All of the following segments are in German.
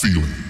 feeling.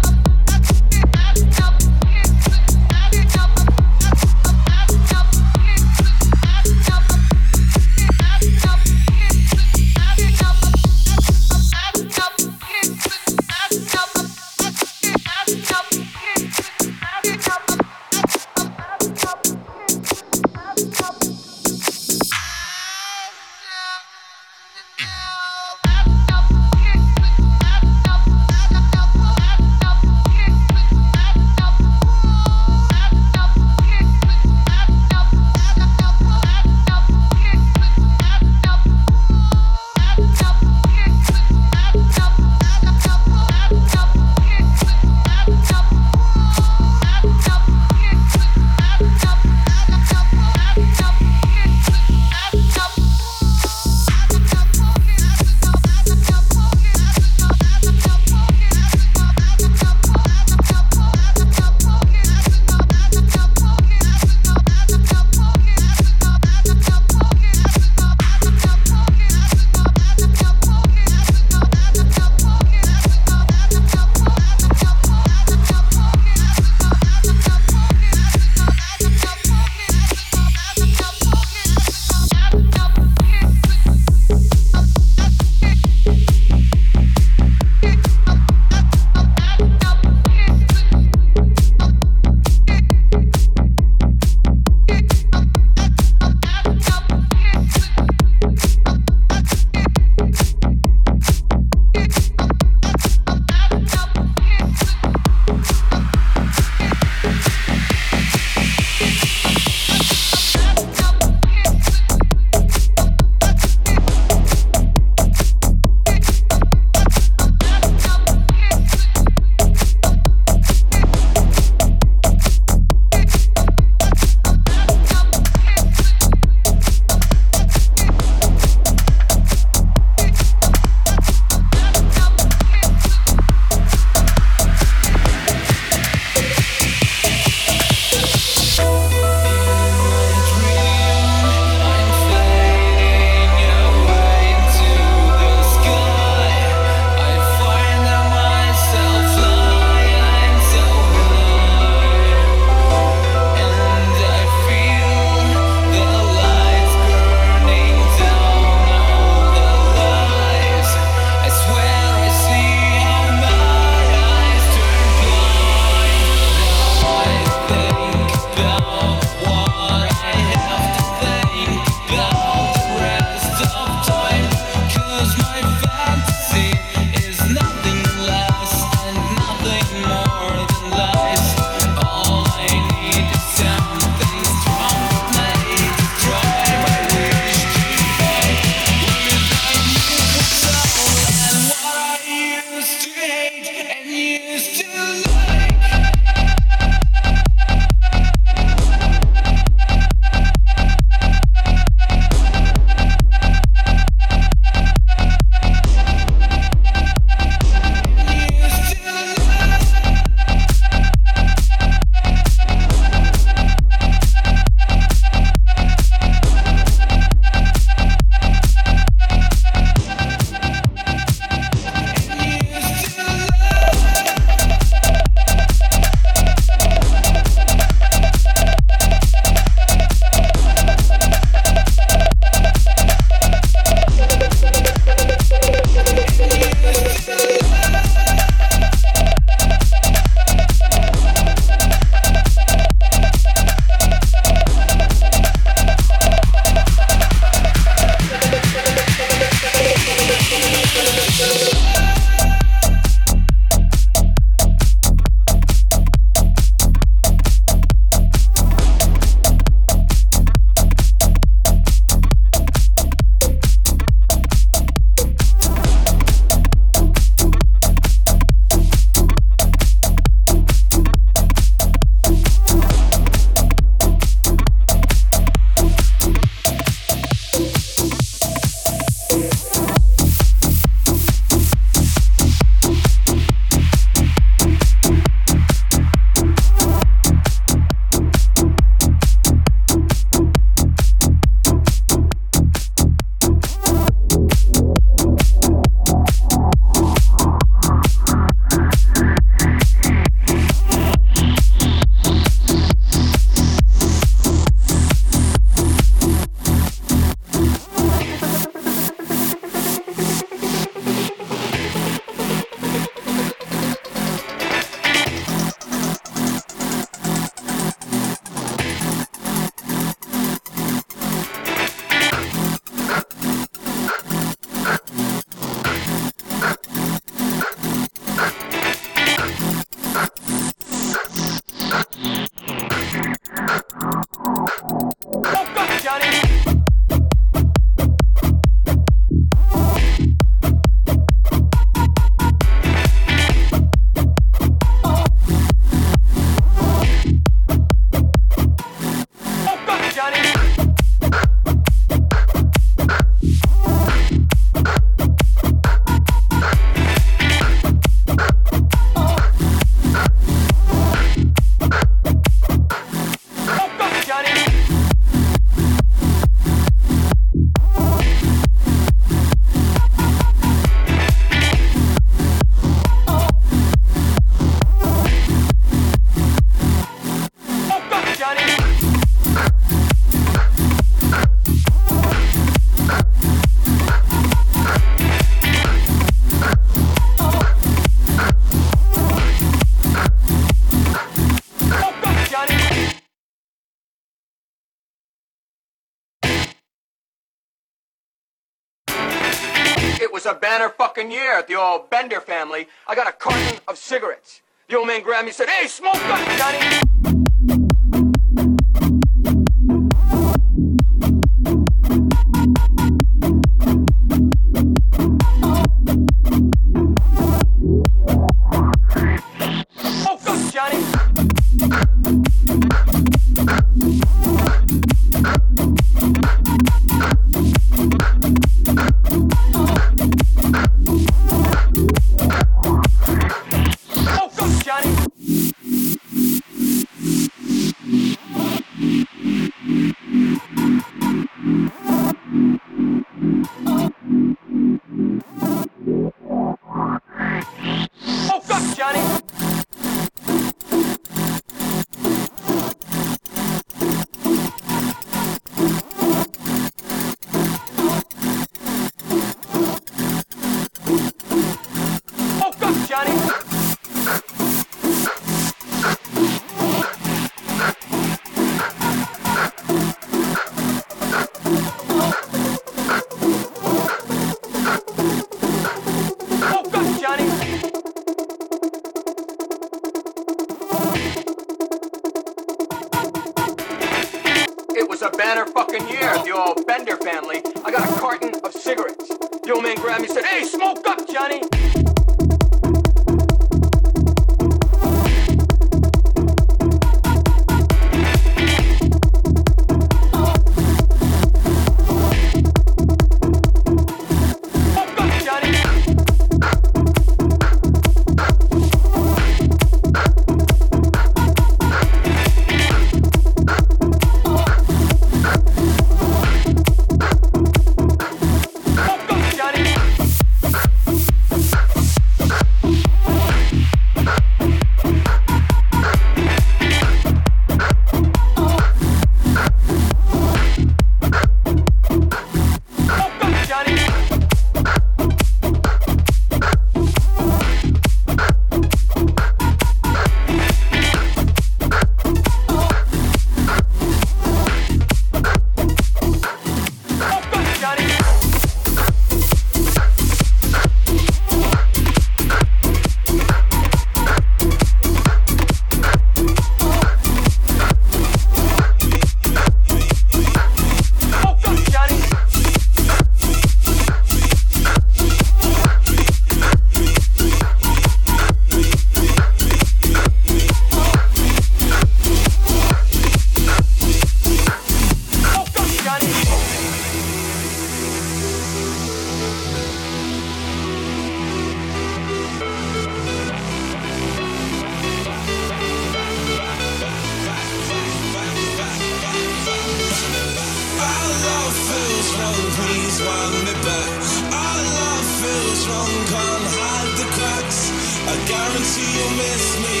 until you miss me.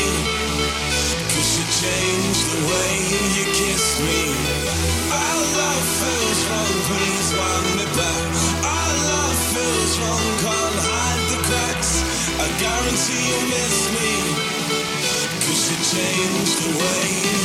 Cause you changed the way you kiss me. Our love feels wrong, please wind me back. Our love feels wrong, can't hide the cracks. I guarantee you miss me. Cause you changed the way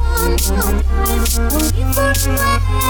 Will you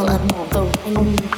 乱暴动。